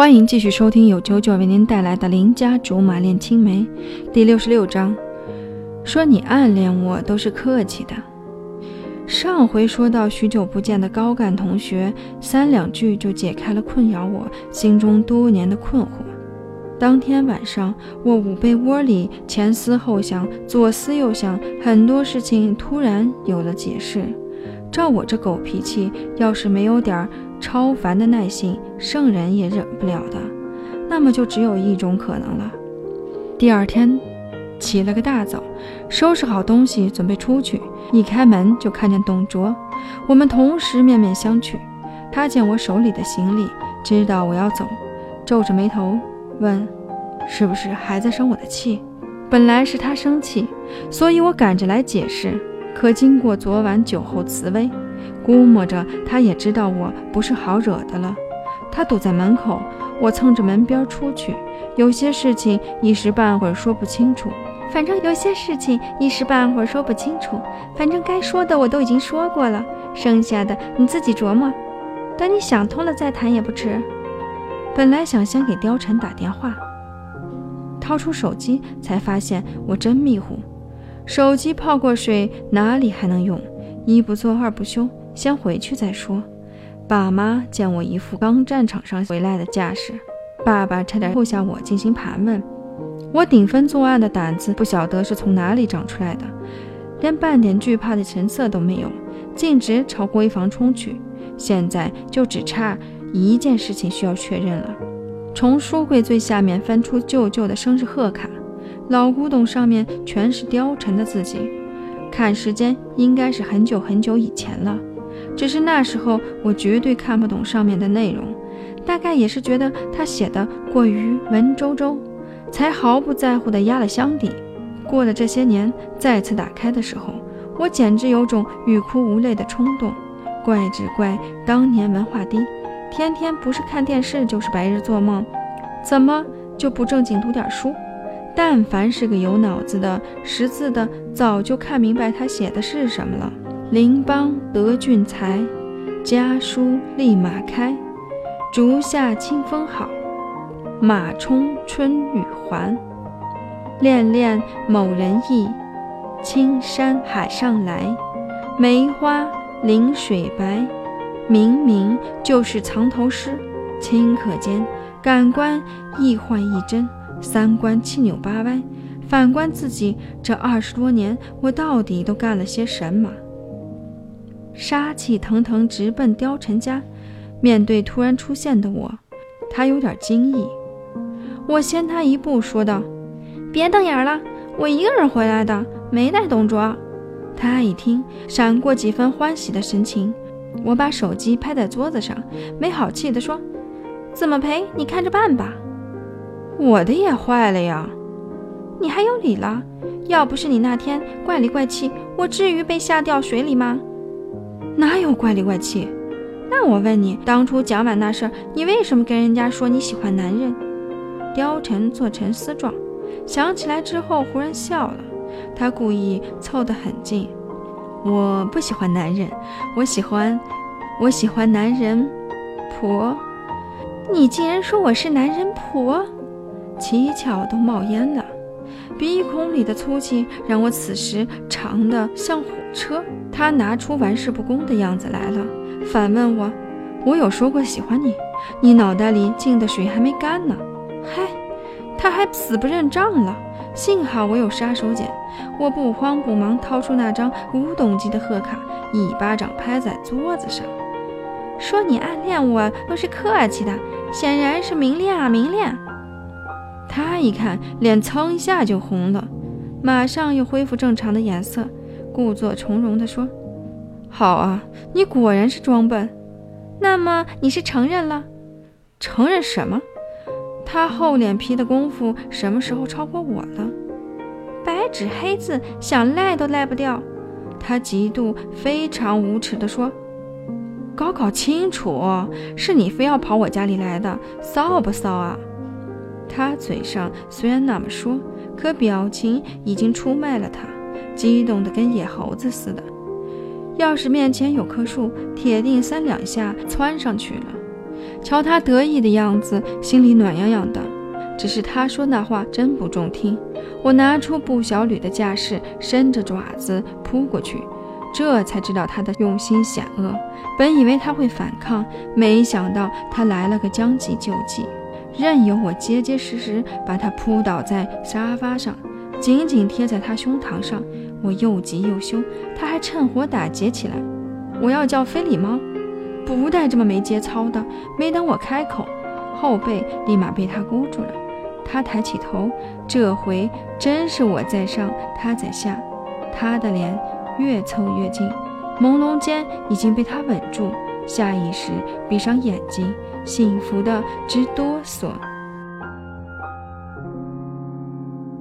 欢迎继续收听由九九为您带来的《邻家竹马恋青梅》第六十六章。说你暗恋我都是客气的。上回说到许久不见的高干同学，三两句就解开了困扰我心中多年的困惑。当天晚上，我捂被窝里前思后想，左思右想，很多事情突然有了解释。照我这狗脾气，要是没有点儿超凡的耐性，圣人也忍不了的。那么就只有一种可能了。第二天起了个大早，收拾好东西准备出去，一开门就看见董卓。我们同时面面相觑。他见我手里的行李，知道我要走，皱着眉头问：“是不是还在生我的气？”本来是他生气，所以我赶着来解释。可经过昨晚酒后慈威，估摸着他也知道我不是好惹的了。他堵在门口，我蹭着门边出去。有些事情一时半会儿说不清楚，反正有些事情一时半会儿说不清楚，反正该说的我都已经说过了，剩下的你自己琢磨。等你想通了再谈也不迟。本来想先给貂蝉打电话，掏出手机才发现我真迷糊。手机泡过水，哪里还能用？一不做二不休，先回去再说。爸妈见我一副刚战场上回来的架势，爸爸差点扣下我进行盘问。我顶风作案的胆子不晓得是从哪里长出来的，连半点惧怕的神色都没有，径直朝闺房冲去。现在就只差一件事情需要确认了：从书柜最下面翻出舅舅的生日贺卡。老古董上面全是貂蝉的字迹，看时间应该是很久很久以前了。只是那时候我绝对看不懂上面的内容，大概也是觉得他写的过于文绉绉，才毫不在乎的压了箱底。过了这些年，再次打开的时候，我简直有种欲哭无泪的冲动。怪只怪当年文化低，天天不是看电视就是白日做梦，怎么就不正经读点书？但凡是个有脑子的识字的，早就看明白他写的是什么了。邻邦得俊才，家书立马开。竹下清风好，马冲春雨还。恋恋某人意，青山海上来。梅花临水白，明明就是藏头诗。顷刻间，感官一幻一真。三观七扭八歪，反观自己这二十多年，我到底都干了些什么？杀气腾腾直奔貂蝉家，面对突然出现的我，他有点惊异。我先他一步说道：“别瞪眼了，我一个人回来的，没带董卓。”他一听，闪过几分欢喜的神情。我把手机拍在桌子上，没好气地说：“怎么赔？你看着办吧。”我的也坏了呀！你还有理了？要不是你那天怪里怪气，我至于被吓掉水里吗？哪有怪里怪气？那我问你，当初蒋婉那事儿，你为什么跟人家说你喜欢男人？貂蝉做沉思状，想起来之后忽然笑了。他故意凑得很近。我不喜欢男人，我喜欢，我喜欢男人婆。你竟然说我是男人婆？七窍都冒烟了，鼻孔里的粗气让我此时长得像火车。他拿出玩世不恭的样子来了，反问我：“我有说过喜欢你？你脑袋里进的水还没干呢。”嗨，他还死不认账了。幸好我有杀手锏，我不慌不忙掏出那张古董级的贺卡，一巴掌拍在桌子上，说：“你暗恋我都是客气的，显然是明恋啊，明恋。”他一看，脸蹭一下就红了，马上又恢复正常的颜色，故作从容地说：“好啊，你果然是装笨。那么你是承认了？承认什么？他厚脸皮的功夫什么时候超过我了？白纸黑字，想赖都赖不掉。”他极度非常无耻地说：“搞搞清楚，是你非要跑我家里来的，臊不臊啊？”他嘴上虽然那么说，可表情已经出卖了他，激动得跟野猴子似的。要是面前有棵树，铁定三两下窜上去了。瞧他得意的样子，心里暖洋洋的。只是他说那话真不中听。我拿出布小吕的架势，伸着爪子扑过去，这才知道他的用心险恶。本以为他会反抗，没想到他来了个将计就计，任由我结结实实把他扑倒在沙发上，紧紧贴在他胸膛上。我又急又羞，他还趁火打劫起来。我要叫非礼吗？不带这么没节操的！没等我开口，后背立马被他箍住了。他抬起头，这回真是我在上，他在下。他的脸越凑越近，朦胧间已经被他吻住，下意识闭上眼睛，幸福的直哆嗦。